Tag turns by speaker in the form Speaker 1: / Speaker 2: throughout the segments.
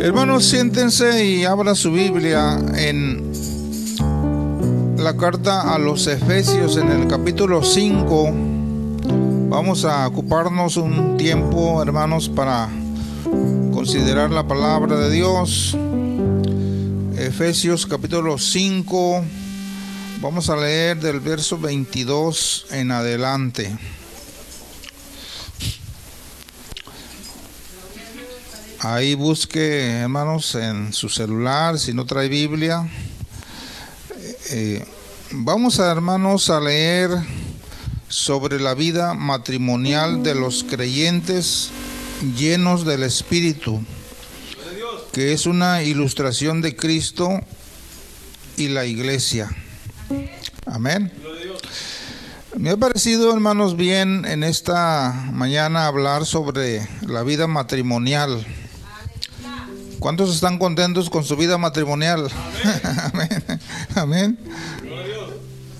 Speaker 1: Hermanos, siéntense y abra su Biblia en la carta a los Efesios en el capítulo 5. Vamos a ocuparnos un tiempo, hermanos, para considerar la palabra de Dios. Efesios capítulo 5. Vamos a leer del verso 22 en adelante. Ahí busque, hermanos, en su celular, si no trae Biblia. Eh, vamos a, hermanos, a leer sobre la vida matrimonial de los creyentes llenos del Espíritu, que es una ilustración de Cristo y la iglesia. Amén. Me ha parecido, hermanos, bien en esta mañana hablar sobre la vida matrimonial. ¿Cuántos están contentos con su vida matrimonial? Amén. Amén.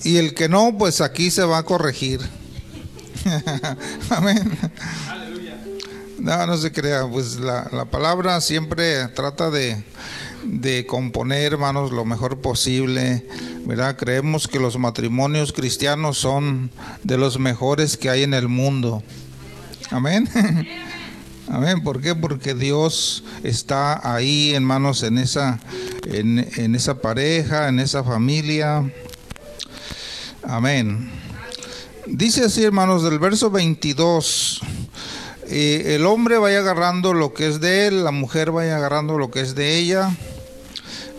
Speaker 1: Y el que no, pues aquí se va a corregir. Amén. No, no se crea, pues la, la palabra siempre trata de, de, componer, hermanos, lo mejor posible, ¿verdad? Creemos que los matrimonios cristianos son de los mejores que hay en el mundo. Amén. Amén. ¿Por qué? Porque Dios está ahí, hermanos, en esa, en, en esa pareja, en esa familia. Amén. Dice así, hermanos, del verso 22. Eh, el hombre vaya agarrando lo que es de él, la mujer vaya agarrando lo que es de ella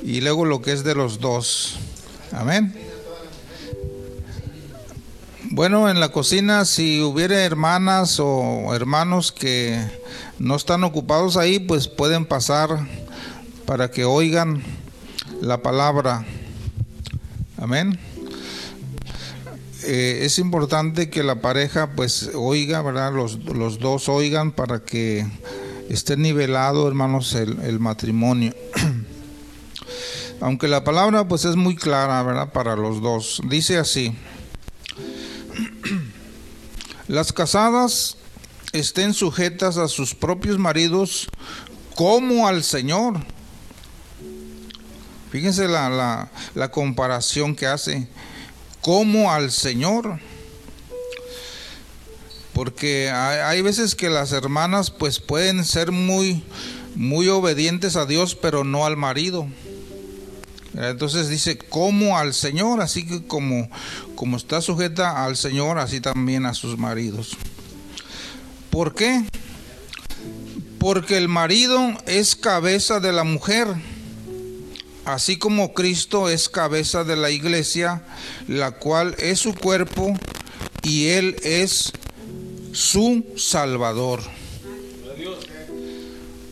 Speaker 1: y luego lo que es de los dos. Amén. Bueno, en la cocina, si hubiera hermanas o hermanos que no están ocupados ahí, pues pueden pasar para que oigan la palabra. Amén. Eh, es importante que la pareja pues oiga, ¿verdad? Los, los dos oigan para que esté nivelado, hermanos, el, el matrimonio. Aunque la palabra pues es muy clara, ¿verdad? Para los dos. Dice así. Las casadas estén sujetas a sus propios maridos como al Señor. Fíjense la, la, comparación que hace. Como al Señor. Porque hay, hay, veces que las hermanas pues pueden ser muy, muy obedientes a Dios, pero no al marido. Entonces dice, como al Señor, así que como, como está sujeta al Señor, así también a sus maridos. ¿Por qué? Porque el marido es cabeza de la mujer, así como Cristo es cabeza de la iglesia, la cual es su cuerpo y Él es su Salvador.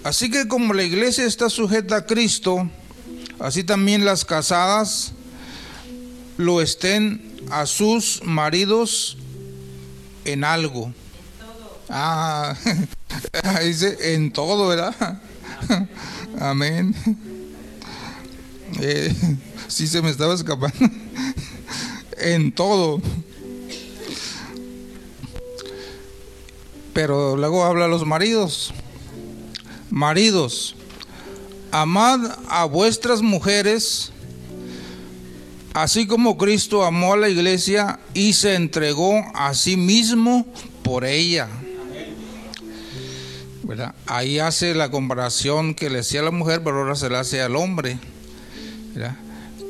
Speaker 1: Así que como la iglesia está sujeta a Cristo, así también las casadas lo estén a sus maridos en algo. Ah, dice en todo, ¿verdad? Amén. Eh, sí se me estaba escapando. en todo. Pero luego habla a los maridos. Maridos, amad a vuestras mujeres, así como Cristo amó a la iglesia y se entregó a sí mismo por ella. Ahí hace la comparación que le hacía la mujer, pero ahora se la hace al hombre.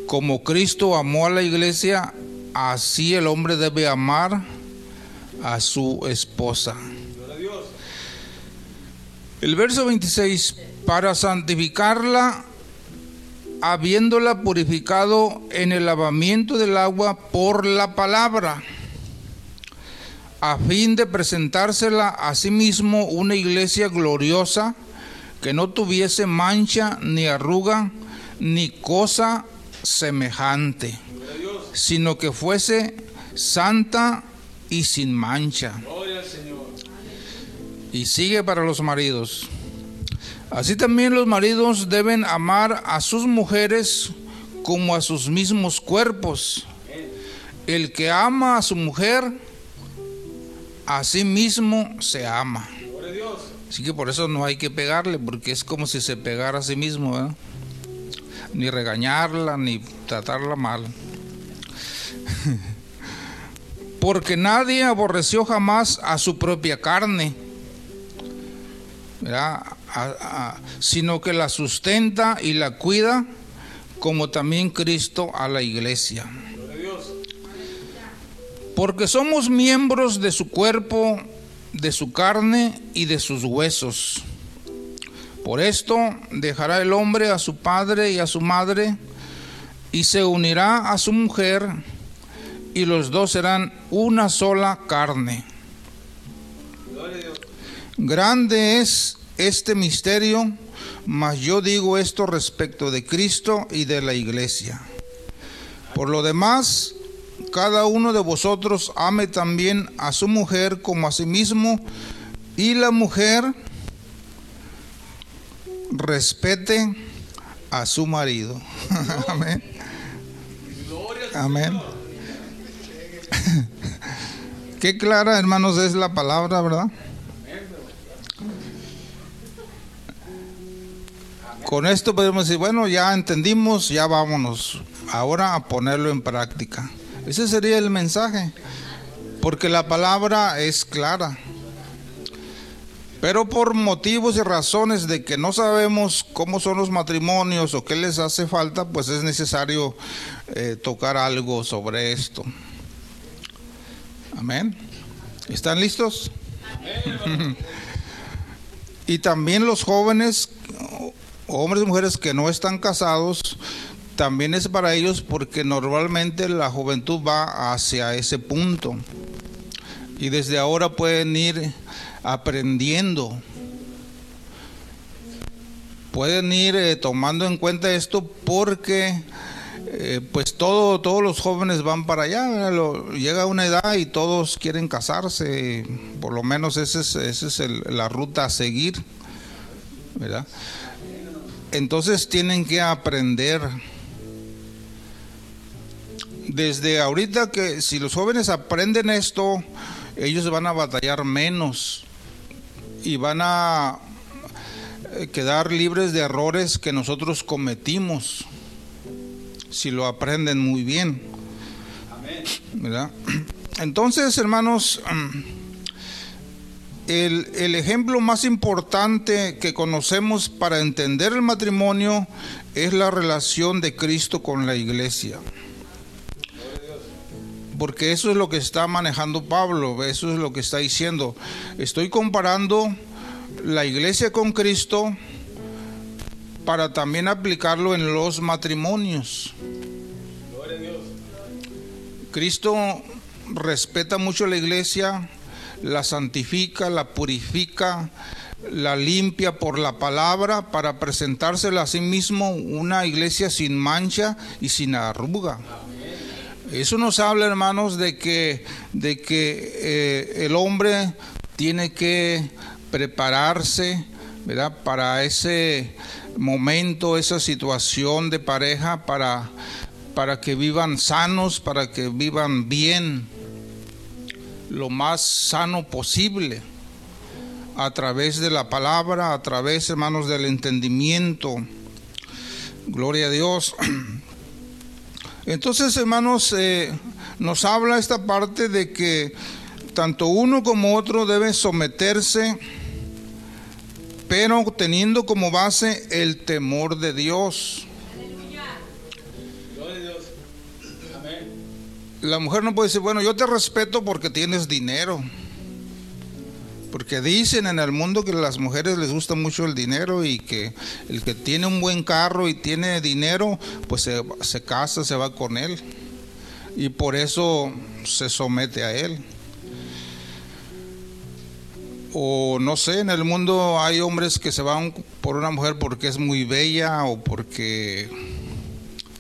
Speaker 1: Como Cristo amó a la iglesia, así el hombre debe amar a su esposa. El verso 26, para santificarla, habiéndola purificado en el lavamiento del agua por la palabra a fin de presentársela a sí mismo una iglesia gloriosa que no tuviese mancha ni arruga ni cosa semejante, sino que fuese santa y sin mancha. Y sigue para los maridos. Así también los maridos deben amar a sus mujeres como a sus mismos cuerpos. El que ama a su mujer, a sí mismo se ama. Así que por eso no hay que pegarle, porque es como si se pegara a sí mismo, ni regañarla, ni tratarla mal. porque nadie aborreció jamás a su propia carne, sino que la sustenta y la cuida, como también Cristo a la iglesia. Porque somos miembros de su cuerpo, de su carne y de sus huesos. Por esto dejará el hombre a su padre y a su madre y se unirá a su mujer y los dos serán una sola carne. Grande es este misterio, mas yo digo esto respecto de Cristo y de la iglesia. Por lo demás, cada uno de vosotros ame también a su mujer como a sí mismo y la mujer respete a su marido. Amén. Amén. Qué clara, hermanos, es la palabra, ¿verdad? Con esto podemos decir, bueno, ya entendimos, ya vámonos ahora a ponerlo en práctica. Ese sería el mensaje, porque la palabra es clara. Pero por motivos y razones de que no sabemos cómo son los matrimonios o qué les hace falta, pues es necesario eh, tocar algo sobre esto. Amén. ¿Están listos? y también los jóvenes, hombres y mujeres que no están casados, también es para ellos porque normalmente la juventud va hacia ese punto. Y desde ahora pueden ir aprendiendo. Pueden ir eh, tomando en cuenta esto porque eh, pues todo, todos los jóvenes van para allá. llega una edad y todos quieren casarse. Por lo menos esa es, esa es la ruta a seguir. ¿verdad? Entonces tienen que aprender desde ahorita que si los jóvenes aprenden esto, ellos van a batallar menos y van a eh, quedar libres de errores que nosotros cometimos si lo aprenden muy bien. Entonces, hermanos, el, el, ejemplo más importante que conocemos para entender el matrimonio es la relación de Cristo con la iglesia porque eso es lo que está manejando Pablo, eso es lo que está diciendo. Estoy comparando la iglesia con Cristo para también aplicarlo en los matrimonios. Cristo respeta mucho la iglesia, la santifica, la purifica, la limpia por la palabra para presentársela a sí mismo una iglesia sin mancha y sin arruga. Eso nos habla, hermanos, de que, de que eh, el hombre tiene que prepararse, ¿verdad? Para ese momento, esa situación de pareja, para, para que vivan sanos, para que vivan bien, lo más sano posible, a través de la palabra, a través, hermanos, del entendimiento. Gloria a Dios. Entonces, hermanos, eh, nos habla esta parte de que tanto uno como otro deben someterse, pero teniendo como base el temor de Dios. La mujer no puede decir, bueno, yo te respeto porque tienes dinero. Porque dicen en el mundo que a las mujeres les gusta mucho el dinero y que el que tiene un buen carro y tiene dinero, pues se, se casa, se va con él. Y por eso se somete a él. O no sé, en el mundo hay hombres que se van por una mujer porque es muy bella o porque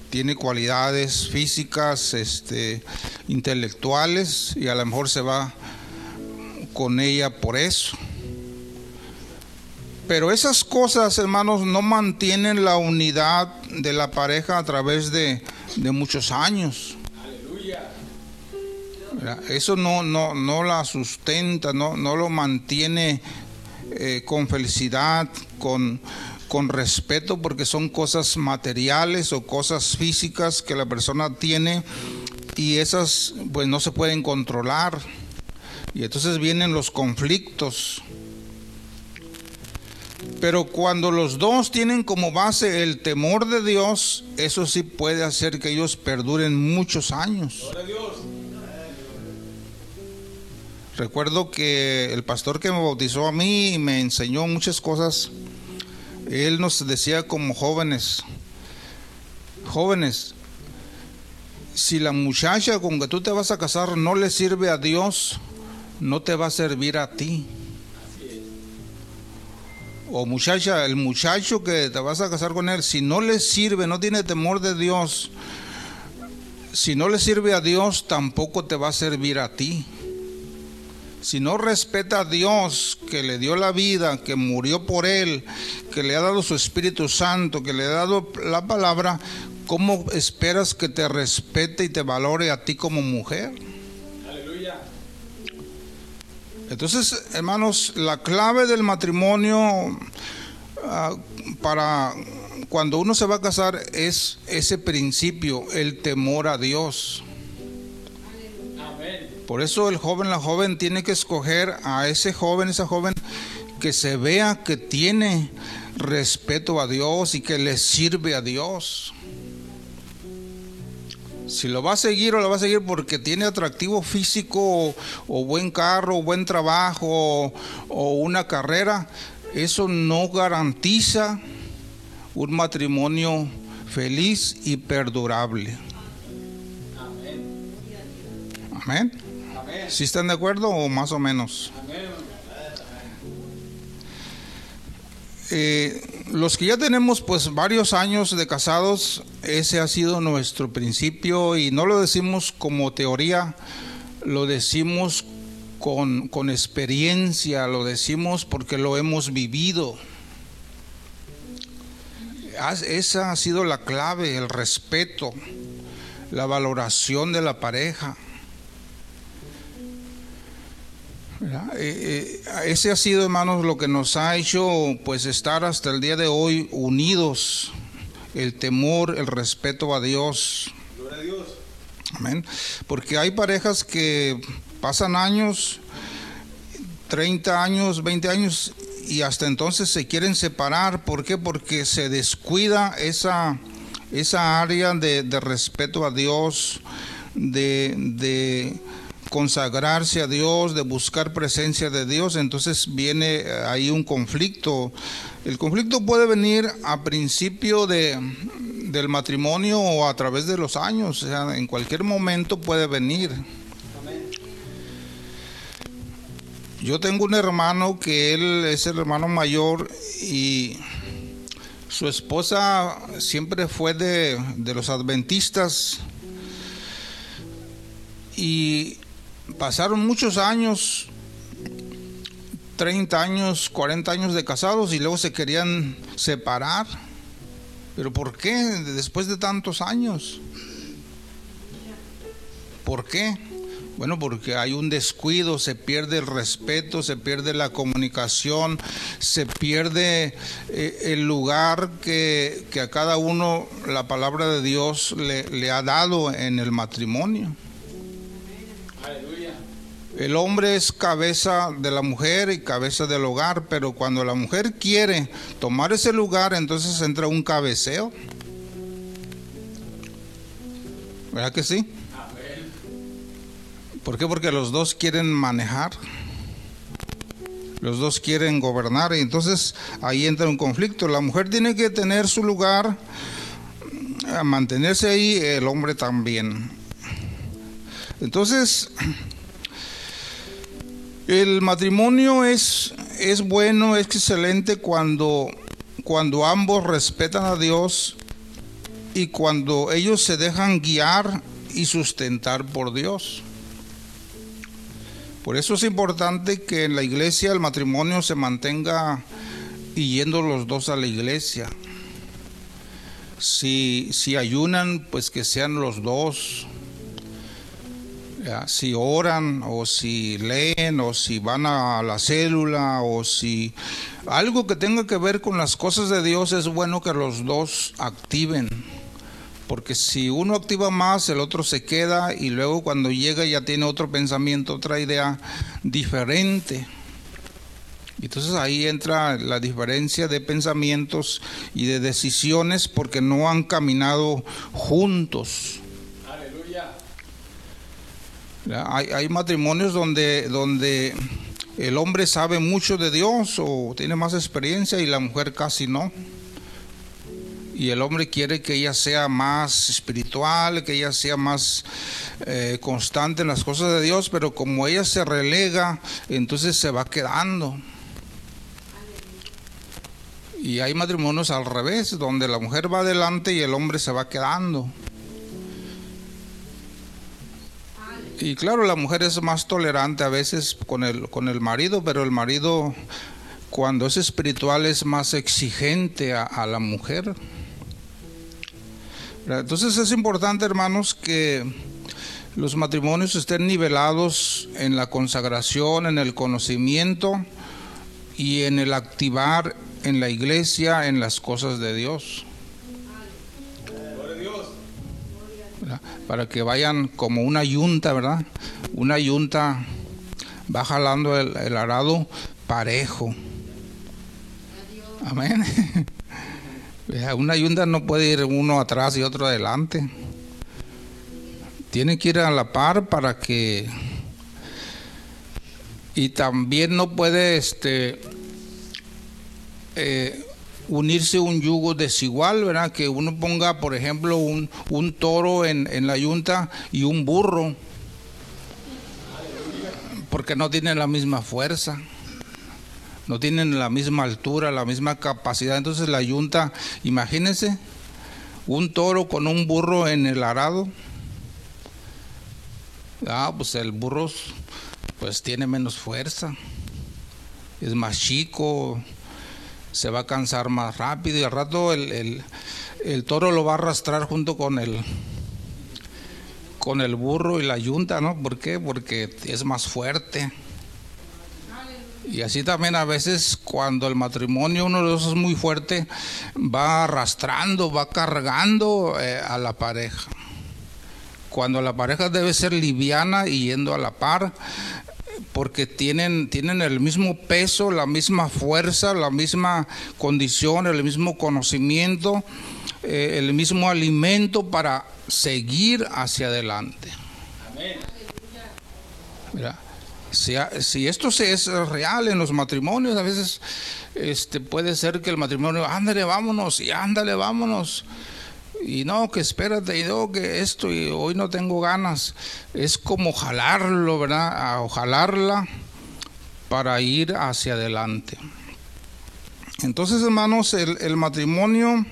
Speaker 1: tiene cualidades físicas, este, intelectuales y a lo mejor se va con ella por eso. Pero esas cosas, hermanos, no mantienen la unidad de la pareja a través de, muchos años. Eso no, no, no la sustenta, no, no lo mantiene eh, con felicidad, con, con respeto, porque son cosas materiales o cosas físicas que la persona tiene y esas pues no se pueden controlar. Y entonces vienen los conflictos. Pero cuando los dos tienen como base el temor de Dios, eso sí puede hacer que ellos perduren muchos años. Recuerdo que el pastor que me bautizó a mí y me enseñó muchas cosas, él nos decía como jóvenes, jóvenes, si la muchacha con que tú te vas a casar no le sirve a Dios, no te va a servir a ti. O muchacha, el muchacho que te vas a casar con él, si no le sirve, no tiene temor de Dios, si no le sirve a Dios, tampoco te va a servir a ti. Si no respeta a Dios que le dio la vida, que murió por él, que le ha dado su Espíritu Santo, que le ha dado la palabra, ¿cómo esperas que te respete y te valore a ti como mujer? Entonces, hermanos, la clave del matrimonio ah, para cuando uno se va a casar es ese principio, el temor a Dios. Por eso el joven, la joven tiene que escoger a ese joven, esa joven que se vea que tiene respeto a Dios y que le sirve a Dios. Si lo va a seguir o lo va a seguir porque tiene atractivo físico o, buen carro, o buen trabajo o, una carrera, eso no garantiza un matrimonio feliz y perdurable. Amén. ¿Sí están de acuerdo o más o menos? Eh, los que ya tenemos pues varios años de casados, ese ha sido nuestro principio y no lo decimos como teoría, lo decimos con, con experiencia, lo decimos porque lo hemos vivido. Esa ha sido la clave, el respeto, la valoración de la pareja. Eh, eh, ese ha sido, hermanos, lo que nos ha hecho pues estar hasta el día de hoy unidos, el temor, el respeto a Dios. Gloria a Dios. Amén. Porque hay parejas que pasan años, 30 años, 20 años y hasta entonces se quieren separar. ¿Por qué? Porque se descuida esa, esa área de, de respeto a Dios, de, de consagrarse a Dios, de buscar presencia de Dios, entonces viene ahí un conflicto. El conflicto puede venir a principio de, del matrimonio o a través de los años, o sea, en cualquier momento puede venir. Yo tengo un hermano que él es el hermano mayor y su esposa siempre fue de, de los adventistas y pasaron muchos años, 30 años, 40 años de casados y luego se querían separar. ¿Pero por qué después de tantos años? ¿Por qué? Bueno, porque hay un descuido, se pierde el respeto, se pierde la comunicación, se pierde eh, el lugar que, a cada uno la palabra de Dios le ha dado en el matrimonio. El hombre es cabeza de la mujer y cabeza del hogar, pero cuando la mujer quiere tomar ese lugar, entonces entra un cabeceo. ¿Verdad que sí? ¿Por qué? Porque los dos quieren manejar. Los dos quieren gobernar y entonces ahí entra un conflicto. La mujer tiene que tener su lugar, mantenerse ahí, el hombre también. Entonces, el matrimonio es, es bueno, es excelente cuando, cuando ambos respetan a Dios y cuando ellos se dejan guiar y sustentar por Dios. Por eso es importante que en la iglesia el matrimonio se mantenga yendo los dos a la iglesia. Si, si ayunan, pues que sean los dos si oran o si leen o si van a la célula o si algo que tenga que ver con las cosas de Dios es bueno que los dos activen. Porque si uno activa más, el otro se queda y luego cuando llega ya tiene otro pensamiento, otra idea diferente. Entonces ahí entra la diferencia de pensamientos y de decisiones porque no han caminado juntos. Hay, matrimonios donde, donde el hombre sabe mucho de Dios o tiene más experiencia y la mujer casi no. Y el hombre quiere que ella sea más espiritual, que ella sea más eh, constante en las cosas de Dios, pero como ella se relega, entonces se va quedando. Y hay matrimonios al revés, donde la mujer va adelante y el hombre se va quedando. Y claro, la mujer es más tolerante a veces con el, con el marido, pero el marido cuando es espiritual es más exigente a, la mujer. Entonces es importante, hermanos, que los matrimonios estén nivelados en la consagración, en el conocimiento y en el activar en la iglesia en las cosas de Dios. Para que vayan como una yunta, ¿verdad? Una yunta va jalando el, arado parejo. Amén. Una yunta no puede ir uno atrás y otro adelante. Tiene que ir a la par para que y también no puede este eh, unirse un yugo desigual, ¿verdad? Que uno ponga, por ejemplo, un, un toro en, en, la yunta y un burro, porque no tienen la misma fuerza, no tienen la misma altura, la misma capacidad. Entonces la yunta, imagínense, un toro con un burro en el arado. Ah, pues el burro pues tiene menos fuerza, es más chico, se va a cansar más rápido y al rato el, toro lo va a arrastrar junto con el con el burro y la yunta, ¿no? ¿Por qué? Porque es más fuerte. Y así también a veces cuando el matrimonio uno de esos es muy fuerte, va arrastrando, va cargando eh, a la pareja. Cuando la pareja debe ser liviana y yendo a la par, porque tienen, tienen el mismo peso, la misma fuerza, la misma condición, el mismo conocimiento, eh, el mismo alimento para seguir hacia adelante. si, esto es real en los matrimonios, a veces este, puede ser que el matrimonio, ándale, vámonos, y ándale, vámonos y no, que espérate, y no, que esto, y hoy no tengo ganas. Es como jalarlo, ¿verdad? O jalarla para ir hacia adelante. Entonces, hermanos, el, el matrimonio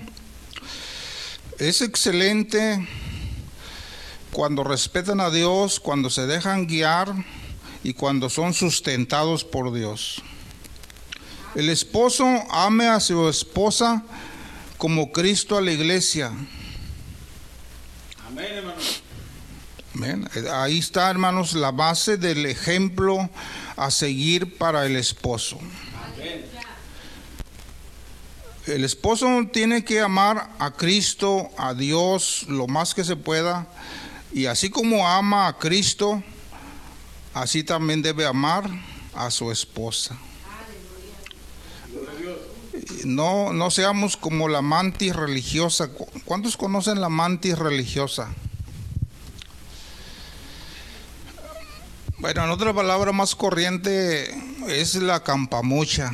Speaker 1: es excelente cuando respetan a Dios, cuando se dejan guiar y cuando son sustentados por Dios. El esposo ame a su esposa como Cristo a la iglesia. Amén, hermano. Ahí está, hermanos, la base del ejemplo a seguir para el esposo. El esposo tiene que amar a Cristo, a Dios, lo más que se pueda. Y así como ama a Cristo, así también debe amar a su esposa no, no seamos como la mantis religiosa. ¿Cuántos conocen la mantis religiosa? Bueno, en otra palabra más corriente es la campamucha.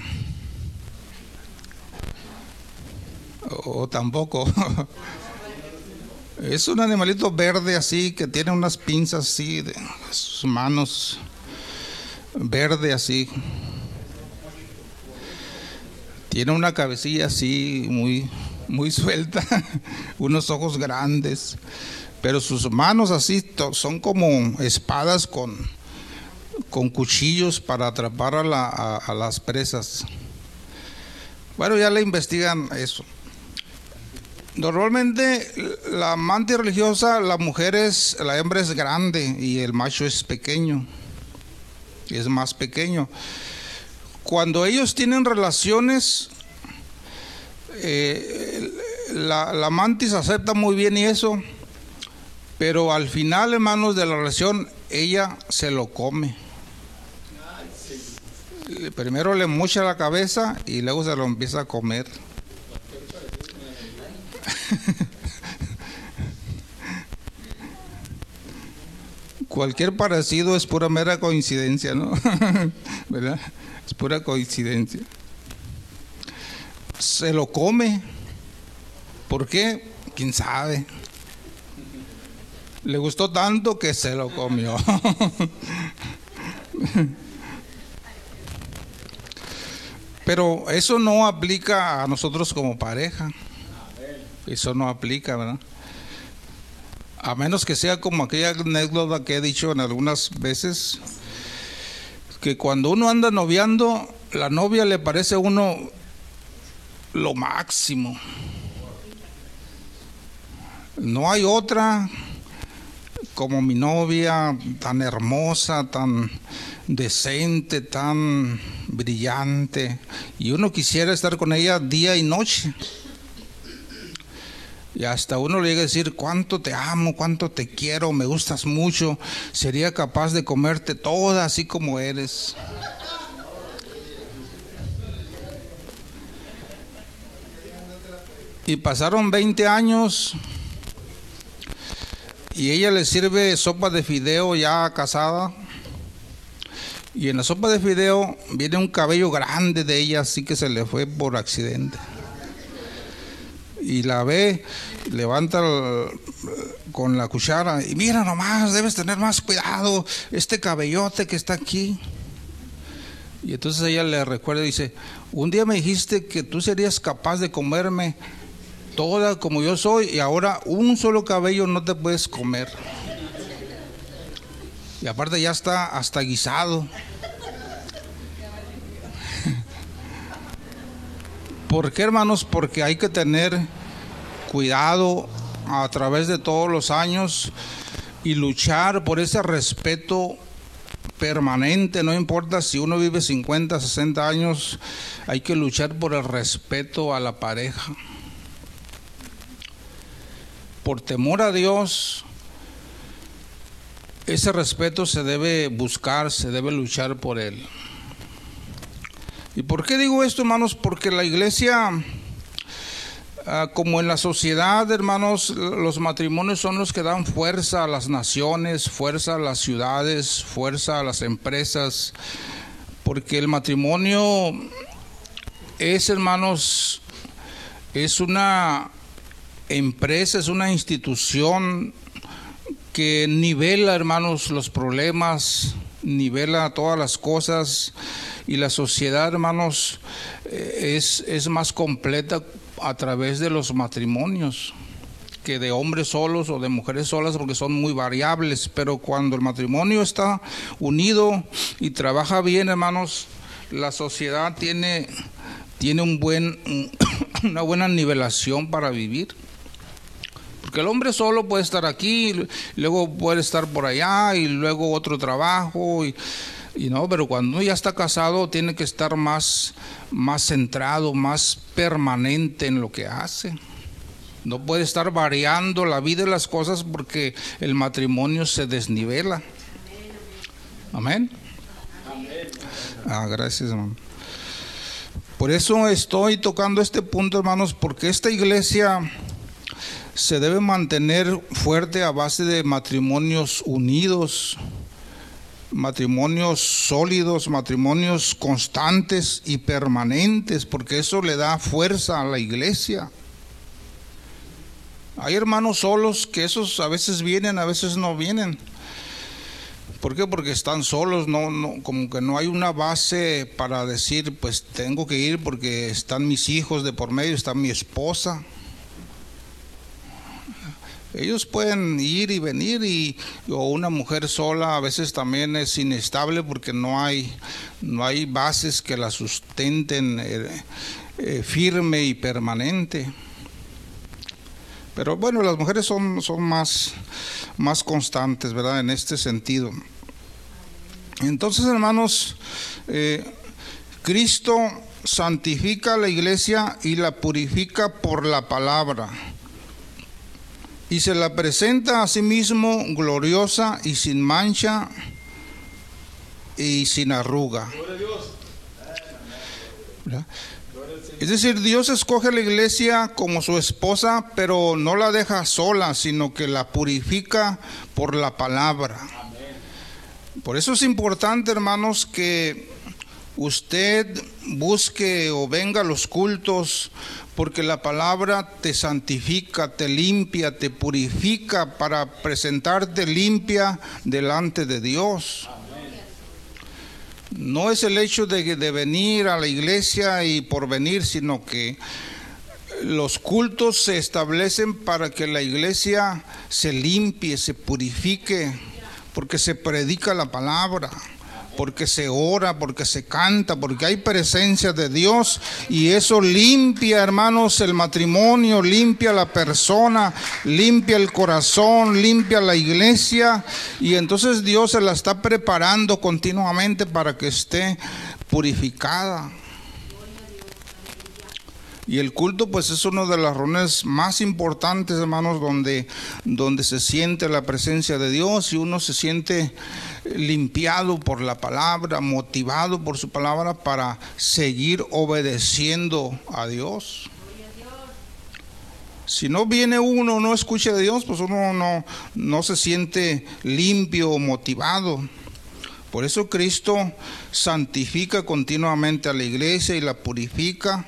Speaker 1: O, tampoco. es un animalito verde así que tiene unas pinzas así de sus manos verde así tiene una cabecilla así muy, muy suelta, unos ojos grandes, pero sus manos así son como espadas con, con cuchillos para atrapar a, a las presas. Bueno, ya le investigan eso. Normalmente la amante religiosa, la mujer es, la hembra es grande y el macho es pequeño, es más pequeño. Cuando ellos tienen relaciones, eh, la, la mantis acepta muy bien y eso, pero al final, hermanos, de la relación, ella se lo come. Primero le mocha la cabeza y luego se lo empieza a comer. Cualquier parecido es pura mera coincidencia, ¿no? ¿Verdad? Es pura coincidencia. Se lo come. ¿Por qué? ¿Quién sabe? Le gustó tanto que se lo comió. Pero eso no aplica a nosotros como pareja. Eso no aplica, ¿verdad? A menos que sea como aquella anécdota que he dicho en algunas veces, que cuando uno anda noviando, la novia le parece a uno lo máximo. No hay otra como mi novia, tan hermosa, tan decente, tan brillante, y uno quisiera estar con ella día y noche. Y hasta uno le llega a decir cuánto te amo, cuánto te quiero, me gustas mucho, sería capaz de comerte toda así como eres. Y pasaron 20 años y ella le sirve sopa de fideo ya casada. Y en la sopa de fideo viene un cabello grande de ella, así que se le fue por accidente. Y la ve, levanta con la cuchara y mira nomás, debes tener más cuidado, este cabellote que está aquí. Y entonces ella le recuerda y dice, un día me dijiste que tú serías capaz de comerme toda como yo soy y ahora un solo cabello no te puedes comer. Y aparte ya está hasta guisado. ¿Por qué hermanos? Porque hay que tener cuidado a través de todos los años y luchar por ese respeto permanente, no importa si uno vive 50, 60 años, hay que luchar por el respeto a la pareja por temor a Dios, ese respeto se debe buscar, se debe luchar por él. ¿Y por qué digo esto, hermanos? Porque la iglesia, ah, como en la sociedad, hermanos, los matrimonios son los que dan fuerza a las naciones, fuerza a las ciudades, fuerza a las empresas, porque el matrimonio es, hermanos, es una empresa, es una institución que nivela, hermanos, los problemas, nivela todas las cosas y la sociedad, hermanos, eh, es, es más completa a través de los matrimonios que de hombres solos o de mujeres solas porque son muy variables, pero cuando el matrimonio está unido y trabaja bien, hermanos, la sociedad tiene, tiene un buen, una buena nivelación para vivir. Porque el hombre solo puede estar aquí, luego puede estar por allá y luego otro trabajo y, no, pero cuando uno ya está casado tiene que estar más, más centrado, más permanente en lo que hace. No puede estar variando la vida y las cosas porque el matrimonio se desnivela. Amén. Ah, gracias, hermano. Por eso estoy tocando este punto, hermanos, porque esta iglesia se debe mantener fuerte a base de matrimonios unidos, matrimonios sólidos, matrimonios constantes y permanentes, porque eso le da fuerza a la iglesia. Hay hermanos solos que esos a veces vienen, a veces no vienen. ¿Por qué? Porque están solos, no, no, como que no hay una base para decir, pues tengo que ir porque están mis hijos de por medio, está mi esposa. Ellos pueden ir y venir y o una mujer sola a veces también es inestable porque no hay no hay bases que la sustenten eh, eh, firme y permanente. Pero bueno, las mujeres son, son más, más constantes, ¿verdad? En este sentido. Entonces, hermanos, eh, Cristo santifica a la iglesia y la purifica por la palabra. Y se la presenta a sí mismo gloriosa y sin mancha y sin arruga. Es decir, Dios escoge a la iglesia como su esposa, pero no la deja sola, sino que la purifica por la palabra. Por eso es importante, hermanos, que usted busque o venga a los cultos, porque la palabra te santifica, te limpia, te purifica para presentarte limpia delante de Dios. No es el hecho de, venir a la iglesia y por venir, sino que los cultos se establecen para que la iglesia se limpie, se purifique, porque se predica la palabra porque se ora, porque se canta, porque hay presencia de Dios y eso limpia, hermanos, el matrimonio, limpia la persona, limpia el corazón, limpia la iglesia y entonces Dios se la está preparando continuamente para que esté purificada. Y el culto pues es uno de las reuniones más importantes, hermanos, donde, donde se siente la presencia de Dios y uno se siente limpiado por la palabra, motivado por su palabra para seguir obedeciendo a Dios. Si no viene uno, no escucha de Dios, pues uno no, no se siente limpio o motivado. Por eso Cristo santifica continuamente a la iglesia y la purifica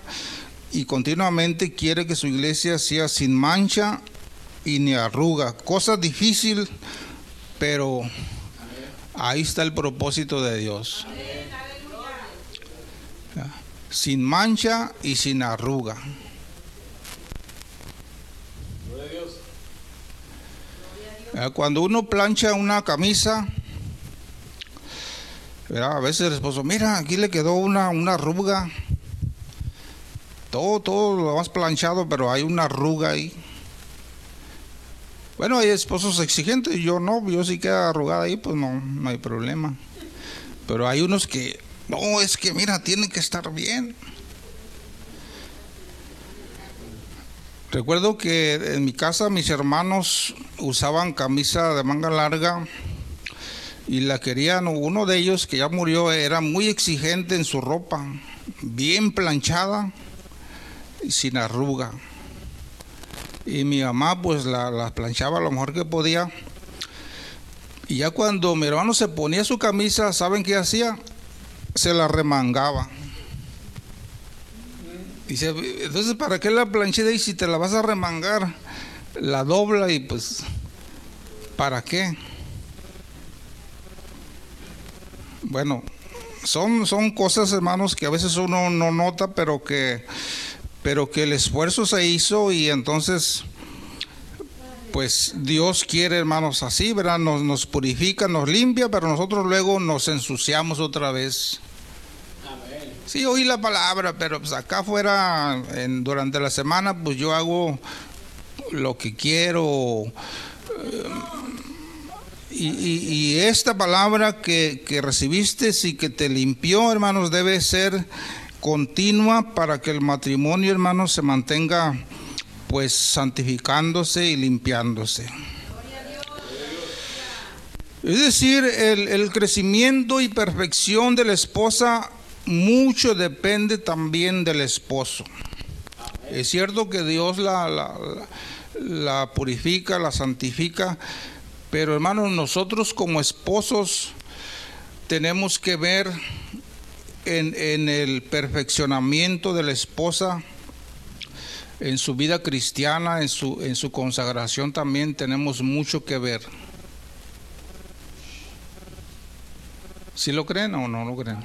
Speaker 1: y continuamente quiere que su iglesia sea sin mancha y ni arruga. Cosa difícil, pero Ahí está el propósito de Dios. Sin mancha y sin arruga. Cuando uno plancha una camisa, a veces el esposo, mira, aquí le quedó una, una arruga. Todo, todo lo más planchado, pero hay una arruga ahí. Bueno, hay esposos exigentes, yo no, yo sí queda arrugada ahí, pues no, no hay problema. Pero hay unos que, no, es que mira, tiene que estar bien. Recuerdo que en mi casa mis hermanos usaban camisa de manga larga y la querían, uno de ellos que ya murió era muy exigente en su ropa, bien planchada sin arruga y mi mamá pues la, planchaba lo mejor que podía. Y ya cuando mi hermano se ponía su camisa, ¿saben qué hacía? Se la remangaba. Dice, entonces, ¿para qué la planché y si te la vas a remangar? La dobla y pues, ¿para qué? Bueno, son, son cosas, hermanos, que a veces uno no nota, pero que pero que el esfuerzo se hizo y entonces pues Dios quiere, hermanos, así, ¿verdad? Nos, nos purifica, nos limpia, pero nosotros luego nos ensuciamos otra vez. Sí, oí la palabra, pero pues acá afuera, durante la semana, pues yo hago lo que quiero. Eh, y, y, esta palabra que, que recibiste y que te limpió, hermanos, debe ser continua para que el matrimonio, hermanos, se mantenga pues santificándose y limpiándose. Es decir, el, crecimiento y perfección de la esposa mucho depende también del esposo. Es cierto que Dios la, la, la purifica, la santifica, pero hermanos, nosotros como esposos tenemos que ver en, el perfeccionamiento de la esposa, en su vida cristiana, en su, en su consagración también tenemos mucho que ver. ¿Sí lo creen o no lo creen?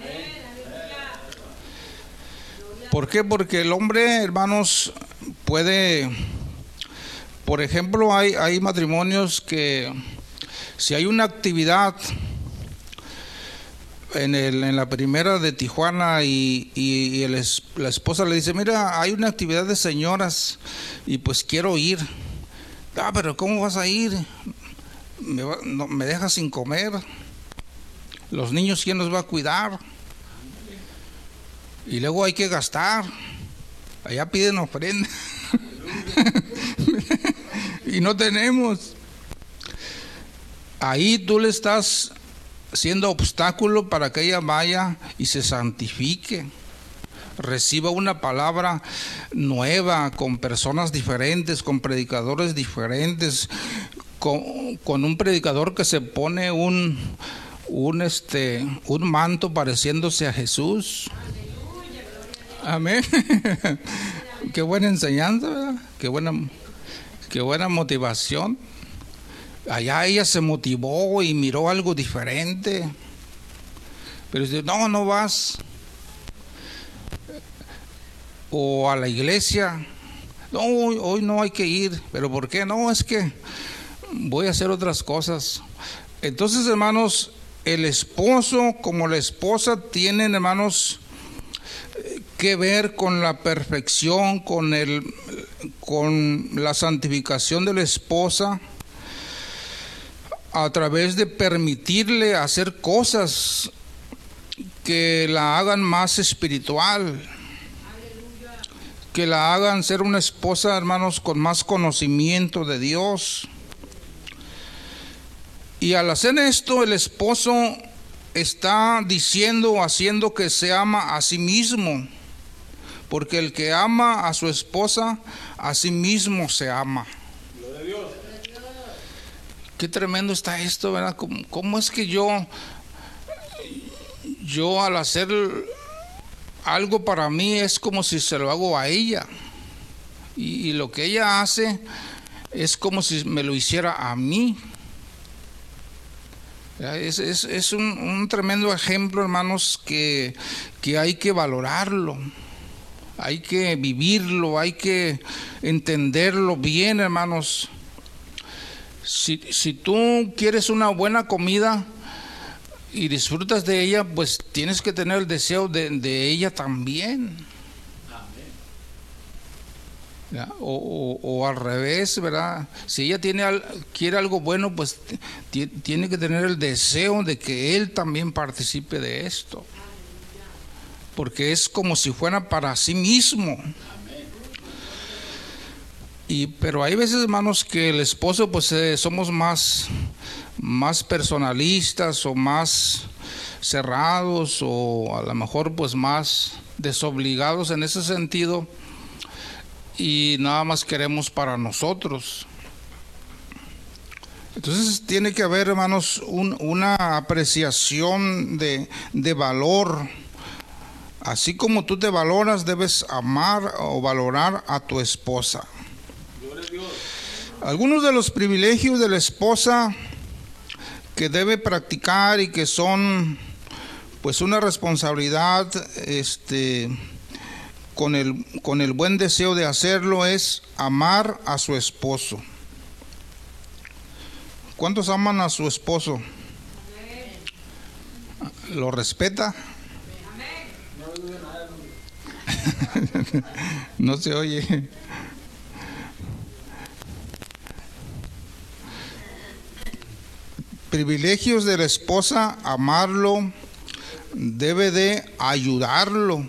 Speaker 1: ¿Por qué? Porque el hombre, hermanos, puede, por ejemplo, hay, hay matrimonios que si hay una actividad en, el, en la primera de Tijuana y, y, la esposa le dice, mira, hay una actividad de señoras y pues quiero ir. Ah, pero ¿cómo vas a ir? Me, me dejas sin comer. Los niños, ¿quién los va a cuidar? Y luego hay que gastar. Allá piden ofrenda. y no tenemos. Ahí tú le estás siendo obstáculo para que ella vaya y se santifique. Reciba una palabra nueva, con personas diferentes, con predicadores diferentes, con, un predicador que se pone un, un, este, un manto pareciéndose a Jesús. Amén. qué buena enseñanza, ¿verdad? Qué buena, qué buena motivación. Allá ella se motivó y miró algo diferente. Pero dice, no, no vas. O a la iglesia. No, hoy, no hay que ir. ¿Pero por qué? No, es que voy a hacer otras cosas. Entonces, hermanos, el esposo como la esposa tienen, hermanos, que ver con la perfección, con, el, con la santificación de la esposa, a través de permitirle hacer cosas que la hagan más espiritual, que la hagan ser una esposa, hermanos, con más conocimiento de Dios. Y al hacer esto, el esposo está diciendo o haciendo que se ama a sí mismo porque el que ama a su esposa, a sí mismo se ama. Qué tremendo está esto, ¿verdad? ¿Cómo, es que yo, yo al hacer algo para mí es como si se lo hago a ella? Y, lo que ella hace es como si me lo hiciera a mí. Es, un, un, tremendo ejemplo, hermanos, que, que hay que valorarlo hay que vivirlo, hay que entenderlo bien, hermanos. Si, tú quieres una buena comida y disfrutas de ella, pues tienes que tener el deseo de, ella también. O, o, al revés, ¿verdad? Si ella tiene, quiere algo bueno, pues tiene que tener el deseo de que él también participe de esto porque es como si fuera para sí mismo. Y, pero hay veces, hermanos, que el esposo, pues eh, somos más, más personalistas o más cerrados o a lo mejor pues más desobligados en ese sentido y nada más queremos para nosotros. Entonces tiene que haber, hermanos, una apreciación de, de valor Así como tú te valoras, debes amar o valorar a tu esposa. Algunos de los privilegios de la esposa que debe practicar y que son pues una responsabilidad este con el con el buen deseo de hacerlo es amar a su esposo. ¿Cuántos aman a su esposo? ¿Lo respeta? no se oye. Privilegios de la esposa, amarlo, debe de ayudarlo.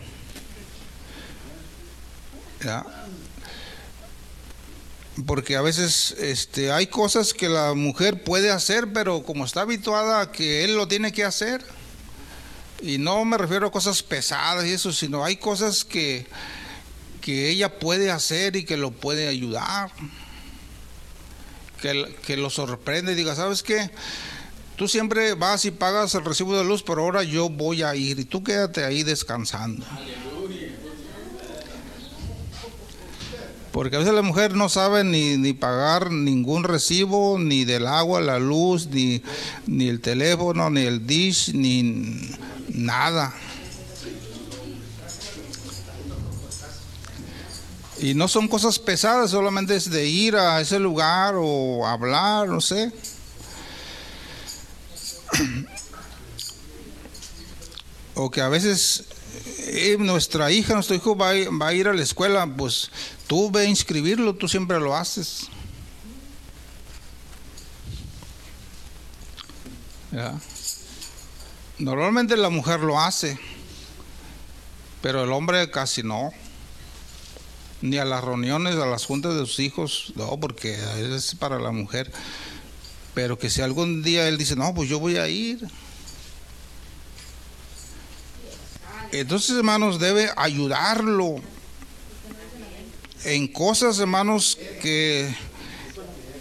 Speaker 1: Porque a veces este, hay cosas que la mujer puede hacer, pero como está habituada a que él lo tiene que hacer, y no me refiero a cosas pesadas y eso, sino hay cosas que, que ella puede hacer y que lo puede ayudar. Que, lo sorprende y diga, ¿sabes qué? Tú siempre vas y pagas el recibo de luz, pero ahora yo voy a ir y tú quédate ahí descansando. Porque a veces la mujer no sabe ni, ni pagar ningún recibo, ni del agua, la luz, ni, ni el teléfono, ni el dish, ni nada. Y no son cosas pesadas, solamente es de ir a ese lugar o hablar, no sé. O que a veces eh, nuestra hija, nuestro hijo va, va a ir a la escuela, pues tú ve a inscribirlo, tú siempre lo haces. Normalmente la mujer lo hace, pero el hombre casi no. Ni a las reuniones, a las juntas de sus hijos, no, porque es para la mujer. Pero que si algún día él dice, no, pues yo voy a ir. Entonces, hermanos, debe ayudarlo en cosas, hermanos, que,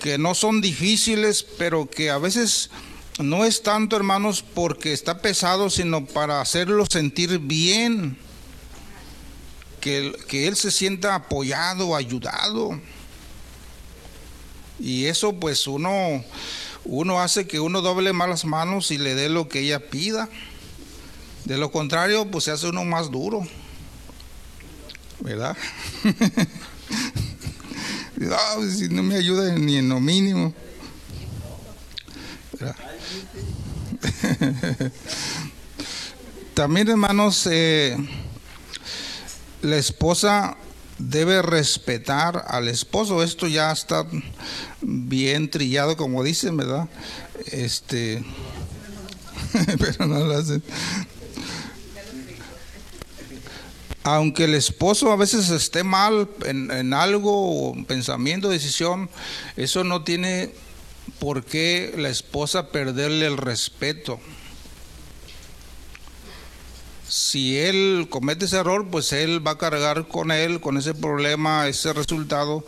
Speaker 1: que no son difíciles, pero que a veces no es tanto, hermanos, porque está pesado, sino para hacerlo sentir bien. Que, él se sienta apoyado, ayudado. Y eso pues uno, uno hace que uno doble más las manos y le dé lo que ella pida. De lo contrario, pues se hace uno más duro. ¿Verdad? Pues, si no me ayuda ni en lo mínimo. También, hermanos, eh, la esposa debe respetar al esposo. Esto ya está bien trillado, como dicen, ¿verdad? Este, pero no lo hacen. Aunque el esposo a veces esté mal en, en algo, pensamiento, decisión, eso no tiene por qué la esposa perderle el respeto. Si él comete ese error, pues él va a cargar con él, con ese problema, ese resultado,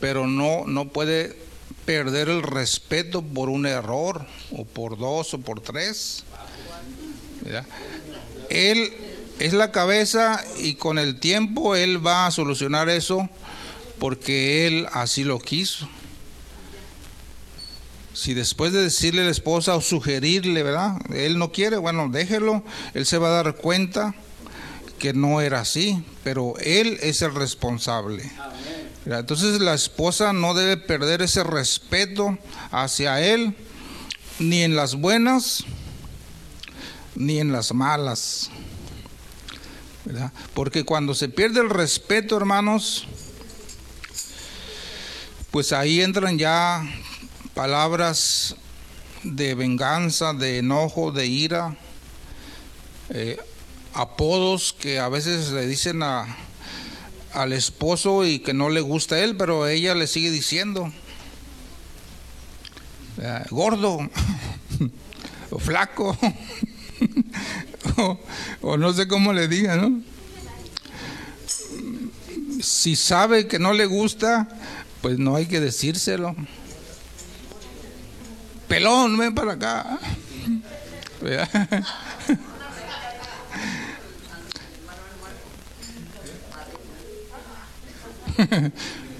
Speaker 1: pero no, no puede perder el respeto por un error, o por dos, o por tres. Él es la cabeza y con el tiempo él va a solucionar eso porque él así lo quiso. Si después de decirle a la esposa o sugerirle, ¿verdad? Él no quiere, bueno, déjelo, él se va a dar cuenta que no era así, pero él es el responsable. Entonces la esposa no debe perder ese respeto hacia él, ni en las buenas, ni en las malas. Porque cuando se pierde el respeto, hermanos, pues ahí entran ya palabras de venganza, de enojo, de ira, eh, apodos que a veces le dicen a, al esposo y que no le gusta a él, pero ella le sigue diciendo, eh, gordo, o flaco, o, o, no sé cómo le diga, ¿no? Si sabe que no le gusta, pues no hay que decírselo pelón, ven para acá.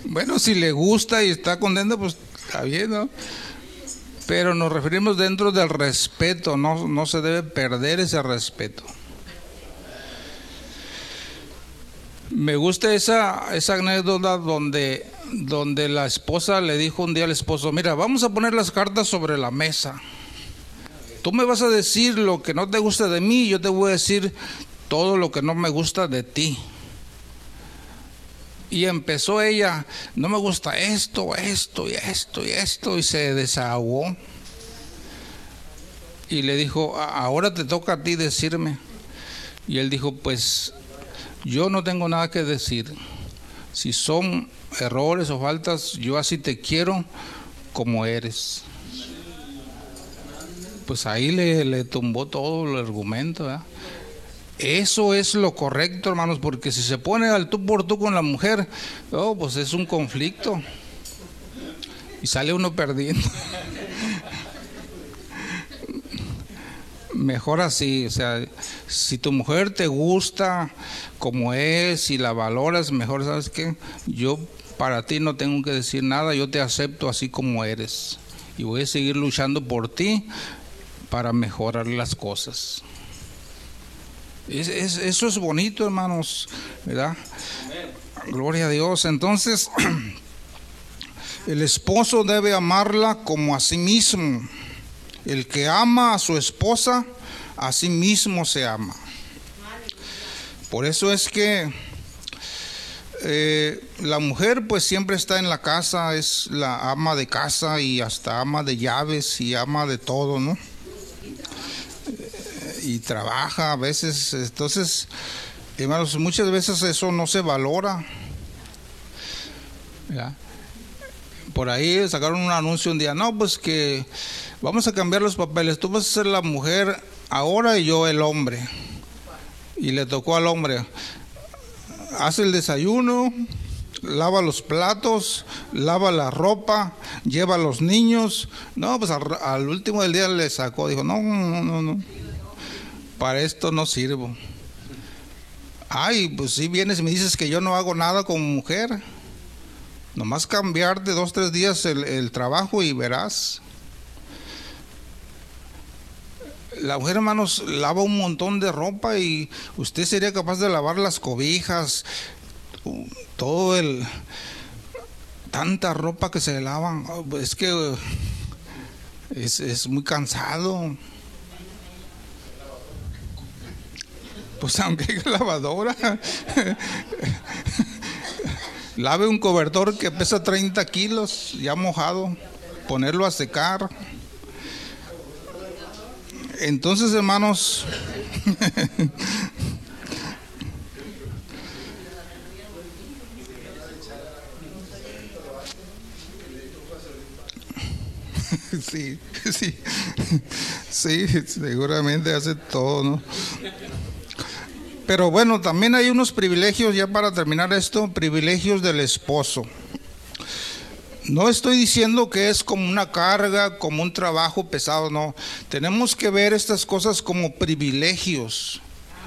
Speaker 1: bueno, si le gusta y está contento, pues está bien, ¿no? Pero nos referimos dentro del respeto, no, no se debe perder ese respeto. Me gusta esa, esa anécdota donde donde la esposa le dijo un día al esposo, mira, vamos a poner las cartas sobre la mesa. Tú me vas a decir lo que no te gusta de mí, yo te voy a decir todo lo que no me gusta de ti. Y empezó ella, no me gusta esto, esto y esto y esto, y se desahogó. Y le dijo, ahora te toca a ti decirme. Y él dijo, pues yo no tengo nada que decir. Si son errores o faltas, yo así te quiero como eres. Pues ahí le, tumbó todo el argumento. Eso es lo correcto, hermanos, porque si se pone al tú por tú con la mujer, oh, pues es un conflicto. Y sale uno perdiendo. Mejor así, o sea, si tu mujer te gusta como es y la valoras, mejor sabes que yo para ti no tengo que decir nada, yo te acepto así como eres y voy a seguir luchando por ti para mejorar las cosas. eso es bonito, hermanos, ¿verdad? Gloria a Dios. Entonces, el esposo debe amarla como a sí mismo. El que ama a su esposa, a sí mismo se ama. Por eso es que eh, la mujer pues siempre está en la casa, es la ama de casa y hasta ama de llaves y ama de todo, ¿no? y trabaja a veces. Entonces, hermanos, muchas veces eso no se valora. Por ahí sacaron un anuncio un día, no, pues que vamos a cambiar los papeles, tú vas a ser la mujer ahora y yo el hombre. Y le tocó al hombre, hace el desayuno, lava los platos, lava la ropa, lleva a los niños. No, pues al, último del día le sacó, dijo, no, no, no, no, para esto no sirvo. Ay, pues si vienes y me dices que yo no hago nada como mujer, nomás cambiar de dos, tres días el trabajo y verás. La mujer, hermanos, lava un montón de ropa y usted sería capaz de lavar las cobijas, todo el tanta ropa que se lavan, es que es, es muy cansado. Pues aunque hay lavadora, lave un cobertor que pesa 30 kilos, ya mojado, ponerlo a secar. Entonces, hermanos, sí, sí, sí, seguramente hace todo, ¿no? Pero bueno, también hay unos privilegios, ya para terminar esto, privilegios del esposo. No estoy diciendo que es como una carga, como un trabajo pesado, no. Tenemos que ver estas cosas como privilegios,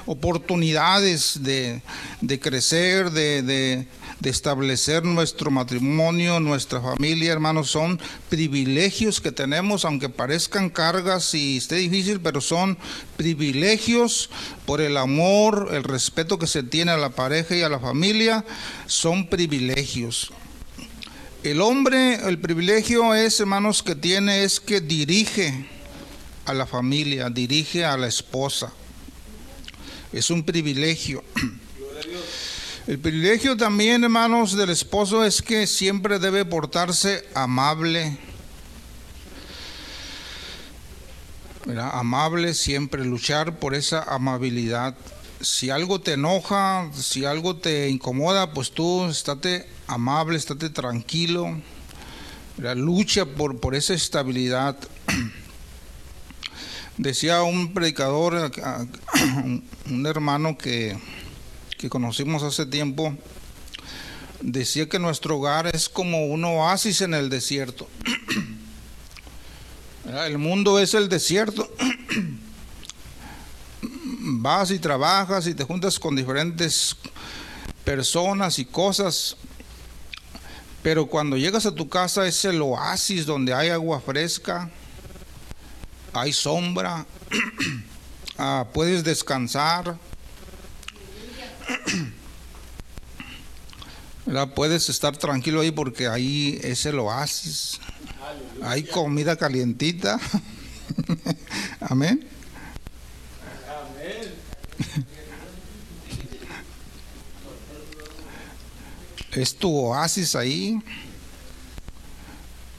Speaker 1: oportunidades de, de crecer, de, de, de establecer nuestro matrimonio, nuestra familia, hermanos, son privilegios que tenemos, aunque parezcan cargas y esté difícil, pero son privilegios por el amor, el respeto que se tiene a la pareja y a la familia, son privilegios. El hombre, el privilegio es, hermanos, que tiene es que dirige a la familia, dirige a la esposa. Es un privilegio. El privilegio también, hermanos, del esposo es que siempre debe portarse amable. Amable, siempre luchar por esa amabilidad. Si algo te enoja, si algo te incomoda, pues tú estate amable, estate tranquilo. Lucha por, por esa estabilidad. Decía un predicador, un hermano que que conocimos hace tiempo, decía que nuestro hogar es como un oasis en el desierto. El mundo es el desierto. Vas y trabajas y te juntas con diferentes personas y cosas, pero cuando llegas a tu casa es el oasis donde hay agua fresca, hay sombra, ah, puedes descansar, Puedes estar tranquilo ahí porque ahí es el oasis. Hay comida calientita. Amén. Es tu oasis ahí.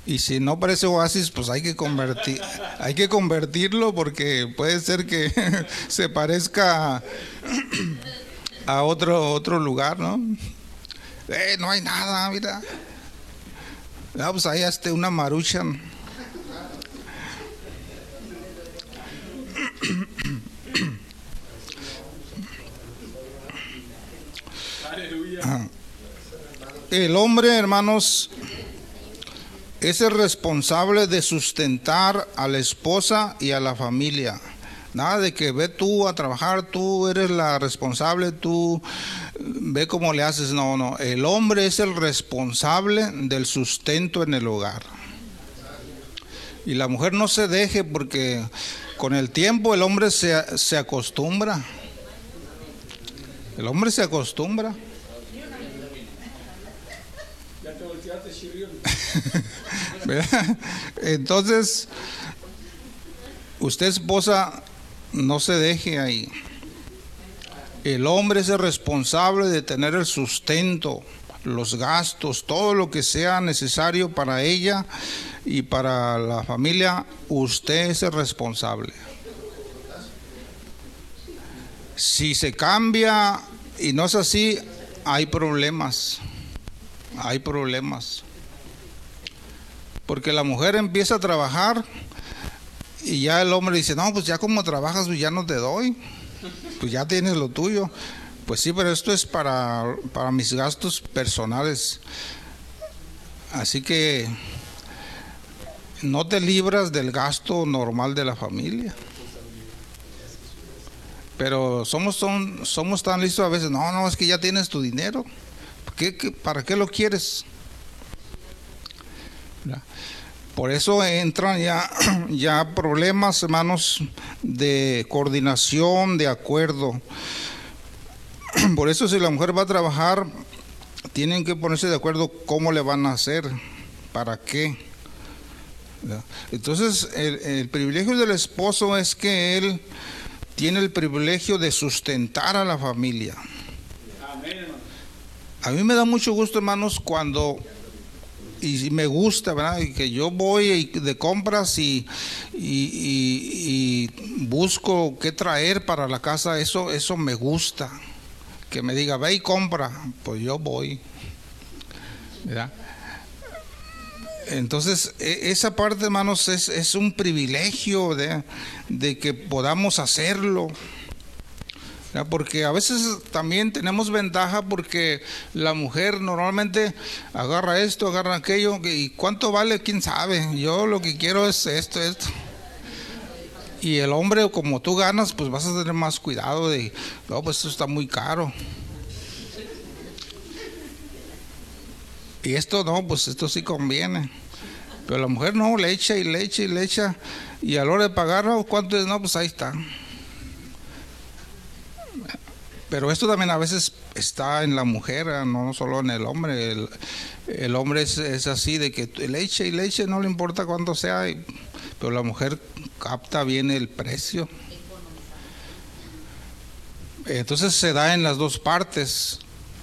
Speaker 1: Y si no parece oasis, pues hay que convertir, hay que convertirlo porque puede ser que se parezca a otro, otro lugar, ¿no? Eh, no hay nada, mira. Ah, pues ahí hasta una marucha. Ah. El hombre, hermanos, es el responsable de sustentar a la esposa y a la familia. Nada de que ve tú a trabajar, tú eres la responsable, tú ve cómo le haces. No, no. El hombre es el responsable del sustento en el hogar. Y la mujer no se deje porque con el tiempo el hombre se, se acostumbra. El hombre se acostumbra. Entonces, usted esposa no se deje ahí. El hombre es el responsable de tener el sustento, los gastos, todo lo que sea necesario para ella y para la familia. Usted es el responsable. Si se cambia y no es así, hay problemas. Hay problemas. Porque la mujer empieza a trabajar y ya el hombre dice, no, pues ya como trabajas, pues ya no te doy. Pues ya tienes lo tuyo. Pues sí, pero esto es para, para mis gastos personales. Así que no te libras del gasto normal de la familia. Pero somos, son, somos tan listos a veces, no, no, es que ya tienes tu dinero. Para qué lo quieres? Por eso entran ya, ya problemas, hermanos, de coordinación, de acuerdo. Por eso si la mujer va a trabajar, tienen que ponerse de acuerdo cómo le van a hacer, para qué. Entonces, el, privilegio del esposo es que él tiene el privilegio de sustentar a la familia. A mí me da mucho gusto, hermanos, cuando y me gusta, Y que yo voy de compras y, y, busco qué traer para la casa, eso, eso me gusta. Que me diga, ve y compra, pues yo voy. ¿verdad? Entonces, e, esa parte, hermanos, es, es un privilegio de, de, que podamos hacerlo. Porque a veces también tenemos ventaja porque la mujer normalmente agarra esto, agarra aquello, y cuánto vale, quién sabe. Yo lo que quiero es esto, esto. Y el hombre, como tú ganas, pues vas a tener más cuidado de, no, pues esto está muy caro. Y esto no, pues esto sí conviene. Pero la mujer no, le echa y le echa y le echa. Y a la hora de pagar, ¿cuánto es? No, pues ahí está. Pero esto también a veces está en la mujer, no solo en el hombre. El, hombre es, así, de que le echa y le echa, no le importa cuánto sea, pero la mujer capta bien el precio. Entonces se da en las dos partes.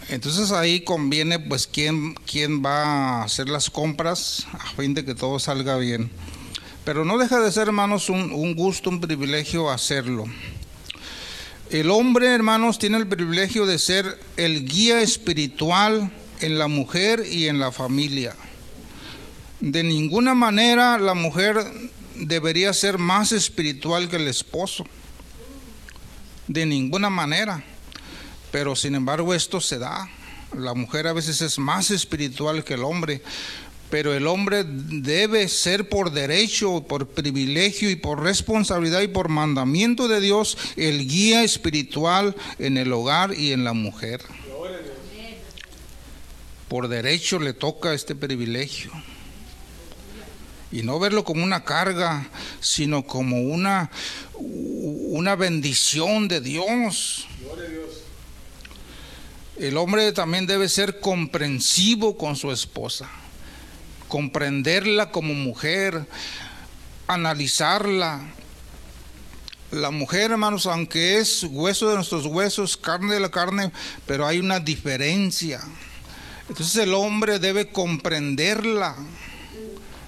Speaker 1: Entonces ahí conviene pues quién, quién va a hacer las compras a fin de que todo salga bien. Pero no deja de ser, hermanos, un, un gusto, un privilegio hacerlo. El hombre, hermanos, tiene el privilegio de ser el guía espiritual en la mujer y en la familia. De ninguna manera la mujer debería ser más espiritual que el esposo. De ninguna manera. Pero sin embargo esto se da. La mujer a veces es más espiritual que el hombre, pero el hombre debe ser por derecho, por privilegio y por responsabilidad y por mandamiento de Dios el guía espiritual en el hogar y en la mujer. Por derecho le toca este privilegio. Y no verlo como una carga, sino como una, una bendición de Dios. El hombre también debe ser comprensivo con su esposa, comprenderla como mujer, analizarla. La mujer, hermanos, aunque es hueso de nuestros huesos, carne de la carne, pero hay una diferencia. Entonces el hombre debe comprenderla,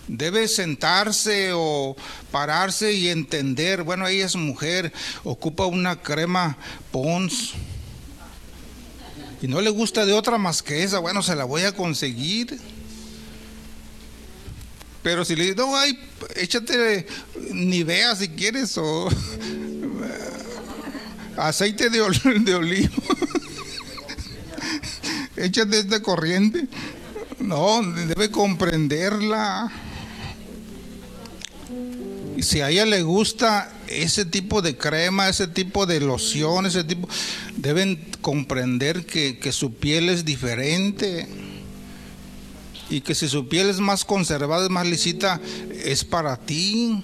Speaker 1: debe sentarse o pararse y entender, bueno, ella es mujer, ocupa una crema Pons y no le gusta de otra más que esa, bueno, se la voy a conseguir. Pero si le digo, no, ay, échate Nivea si quieres o aceite de, olivo. échate esta corriente. No, debe comprenderla. Si a ella le gusta ese tipo de crema, ese tipo de loción, ese tipo, deben comprender que, su piel es diferente y que si su piel es más conservada, es más lisita, es para ti.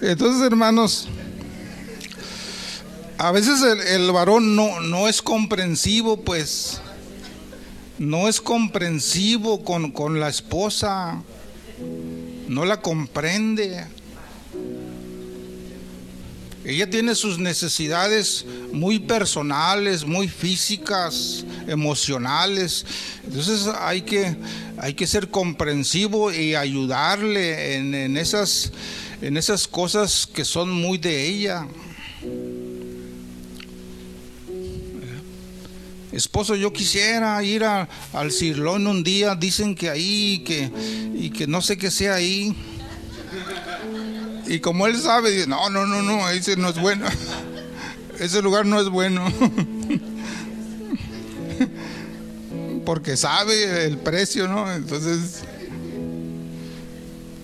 Speaker 1: Entonces, hermanos, a veces el, varón no, no, es comprensivo, pues, no es comprensivo con, con la esposa, no la comprende. Ella tiene sus necesidades muy personales, muy físicas, emocionales. Entonces hay que, hay que ser comprensivo y ayudarle en, en, esas, en esas cosas que son muy de ella. Esposo, yo quisiera ir a, al Cirlón un día, dicen que ahí, que, y que no sé qué sea ahí. Y como él sabe, dice, no, no, no, no, ese no es bueno. Ese lugar no es bueno. Porque sabe el precio, ¿no? Entonces,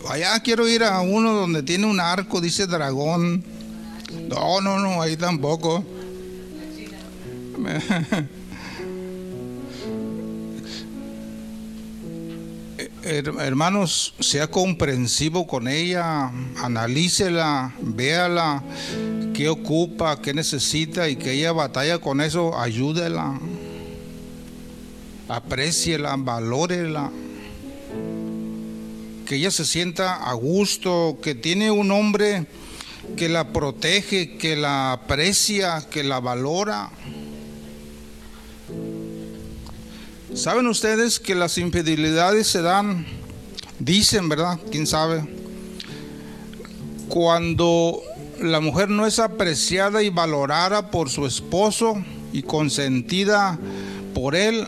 Speaker 1: allá quiero ir a uno donde tiene un arco, dice dragón. No, no, no, ahí tampoco. hermanos, sea comprensivo con ella, analícela, véala, qué ocupa, qué necesita y que ella batalla con eso, ayúdela, apreciela, valórela, que ella se sienta a gusto, que tiene un hombre que la protege, que la aprecia, que la valora. ¿Saben ustedes que las infidelidades se dan, dicen, ¿verdad? ¿Quién sabe? Cuando la mujer no es apreciada y valorada por su esposo y consentida por él,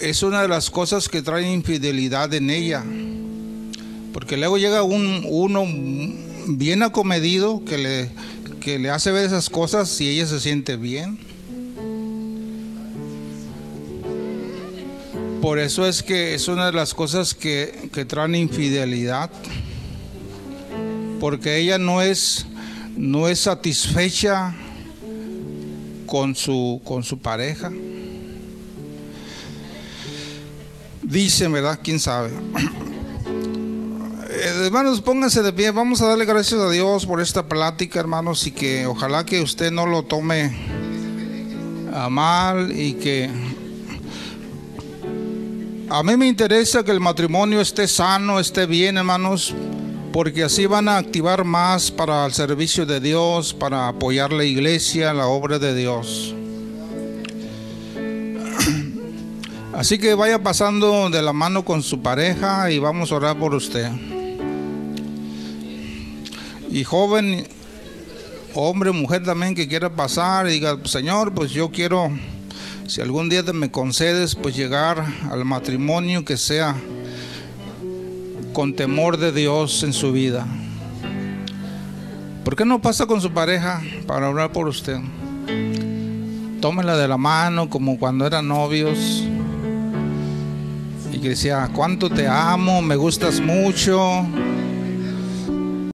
Speaker 1: es una de las cosas que trae infidelidad en ella. Porque luego llega un, uno bien acomedido que le, que le hace ver esas cosas y ella se siente bien. Por eso es que es una de las cosas que, que traen infidelidad. Porque ella no es, no es satisfecha con su, con su pareja. Dicen, ¿verdad? ¿Quién sabe? Eh, hermanos, pónganse de pie. Vamos a darle gracias a Dios por esta plática, hermanos, y que ojalá que usted no lo tome a mal y que a mí me interesa que el matrimonio esté sano, esté bien, hermanos, porque así van a activar más para el servicio de Dios, para apoyar la iglesia, la obra de Dios. Así que vaya pasando de la mano con su pareja y vamos a orar por usted. Y joven, hombre, mujer también que quiera pasar y diga, Señor, pues yo quiero si algún día me concedes, pues llegar al matrimonio que sea con temor de Dios en su vida. ¿Por qué no pasa con su pareja para orar por usted? Tómela de la mano como cuando eran novios y que decía, cuánto te amo, me gustas mucho,